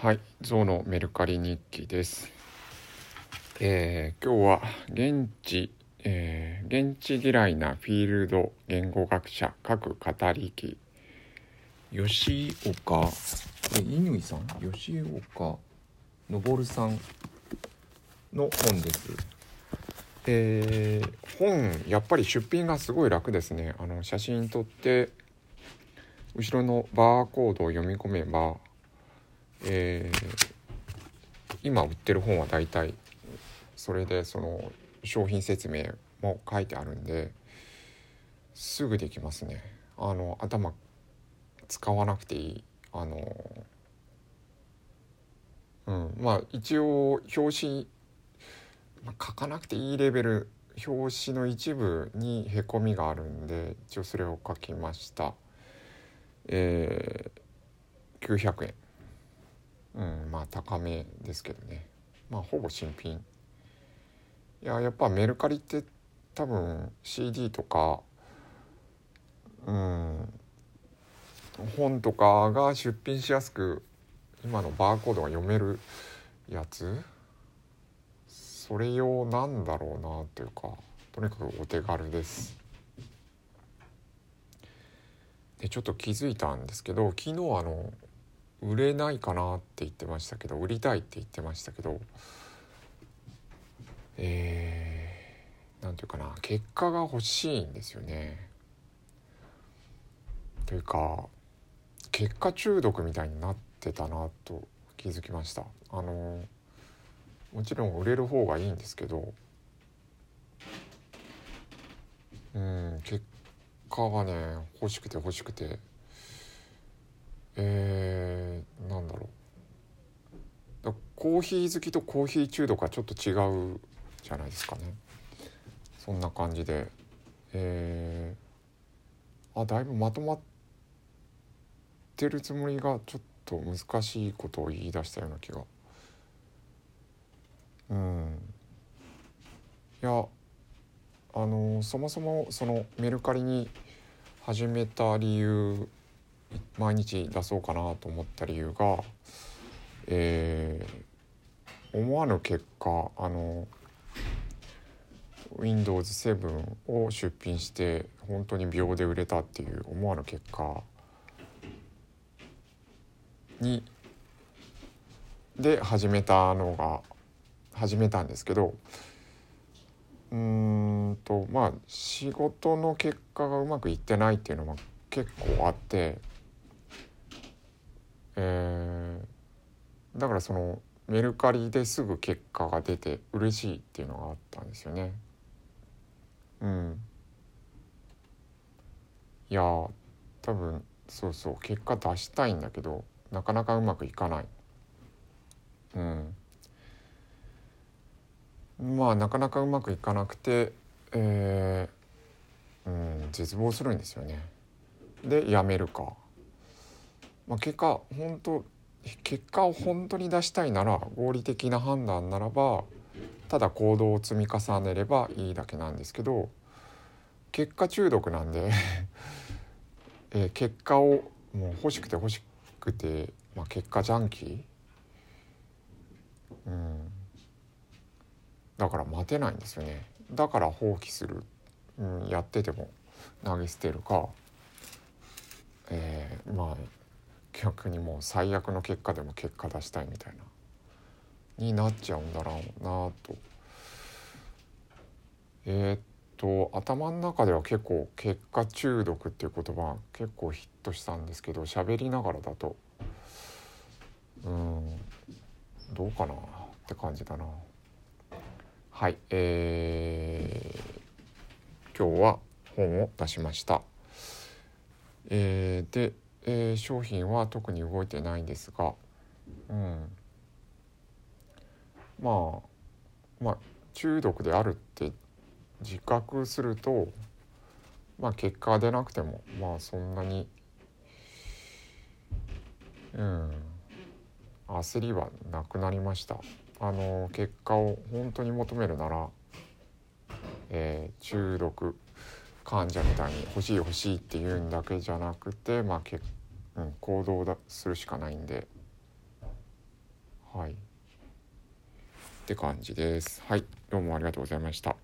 はい、ゾウのメルカリ日記です。えー今日は現地、えー現地嫌いなフィールド言語学者各語り機吉岡これ乾さん？吉岡昇さんの本です。えー本やっぱり出品がすごい楽ですね。あの写真撮って後ろのバーコードを読み込めばえー今売ってる本は大体それでその商品説明も書いてあるんですぐできますね。あの頭使わなくていい。あのうん。まあ一応表紙、まあ書かなくていいレベル表紙の一部にへこみがあるんで一応それを書きました。えー、900円。うんまあ高めですけどね。まあほぼ新品。いややっぱメルカリって多分 CD とかうん本とかが出品しやすく今のバーコードが読めるやつ？それ用なんだろうなというかとにかくお手軽です。でちょっと気づいたんですけど昨日あの売れないかなって言ってましたけど売りたいって言ってましたけどえー、なんていうかな結果が欲しいんですよね。というか結果中毒みたいになってたなと気づきました。あのもちろん売れる方がいいんですけどうん結果がね欲しくて欲しくてえー、なんだろう。だコーヒー好きとコーヒー中毒はちょっと違うじゃないですかね。そんな感じで。えー、あだいぶまとまってるつもりがちょっと難しいことを言い出したような気が。うん。いやあのそもそもそのメルカリに始めた理由毎日出そうかなと思った理由が、えー思わぬ結果あの Windows7 を出品して本当に秒で売れたっていう思わぬ結果にで始めたのが始めたんですけどうんとまあ仕事の結果がうまくいってないっていうのも結構あってえーだからそのメルカリですぐ結果が出て嬉しいっていうのがあったんですよね。うん。いやー多分そうそう結果出したいんだけどなかなかうまくいかない。うん。まあなかなかうまくいかなくて、えーうん、絶望するんですよね。でやめるか。まあ、結果本当結果を本当に出したいなら合理的な判断ならばただ行動を積み重ねればいいだけなんですけど結果中毒なんで えー結果をもう欲しくて欲しくて、まあ、結果ジャンキー、うん、だから待てないんですよね。だから放棄する、うん、やってても投げ捨てるか、えーまあ逆にもう最悪の結果でも結果出したいみたいな。になっちゃうんだろうなと。えーっと頭の中では結構結果中毒っていう言葉結構ヒットしたんですけど喋りながらだと。うん。どうかなって感じだな。はいえー、今日は本を出しました。えーでえー商品は特に動いてないんですが、うん、まあまあ中毒であるって自覚するとまあ結果が出なくてもまあそんなにうん焦りはなくなりました。あの結果を本当に求めるなら、えー中毒患者みたいに欲しい欲しいって言うんだけじゃなくて、まあけうん、行動だするしかないんで。はい。って感じです。はい。どうもありがとうございました。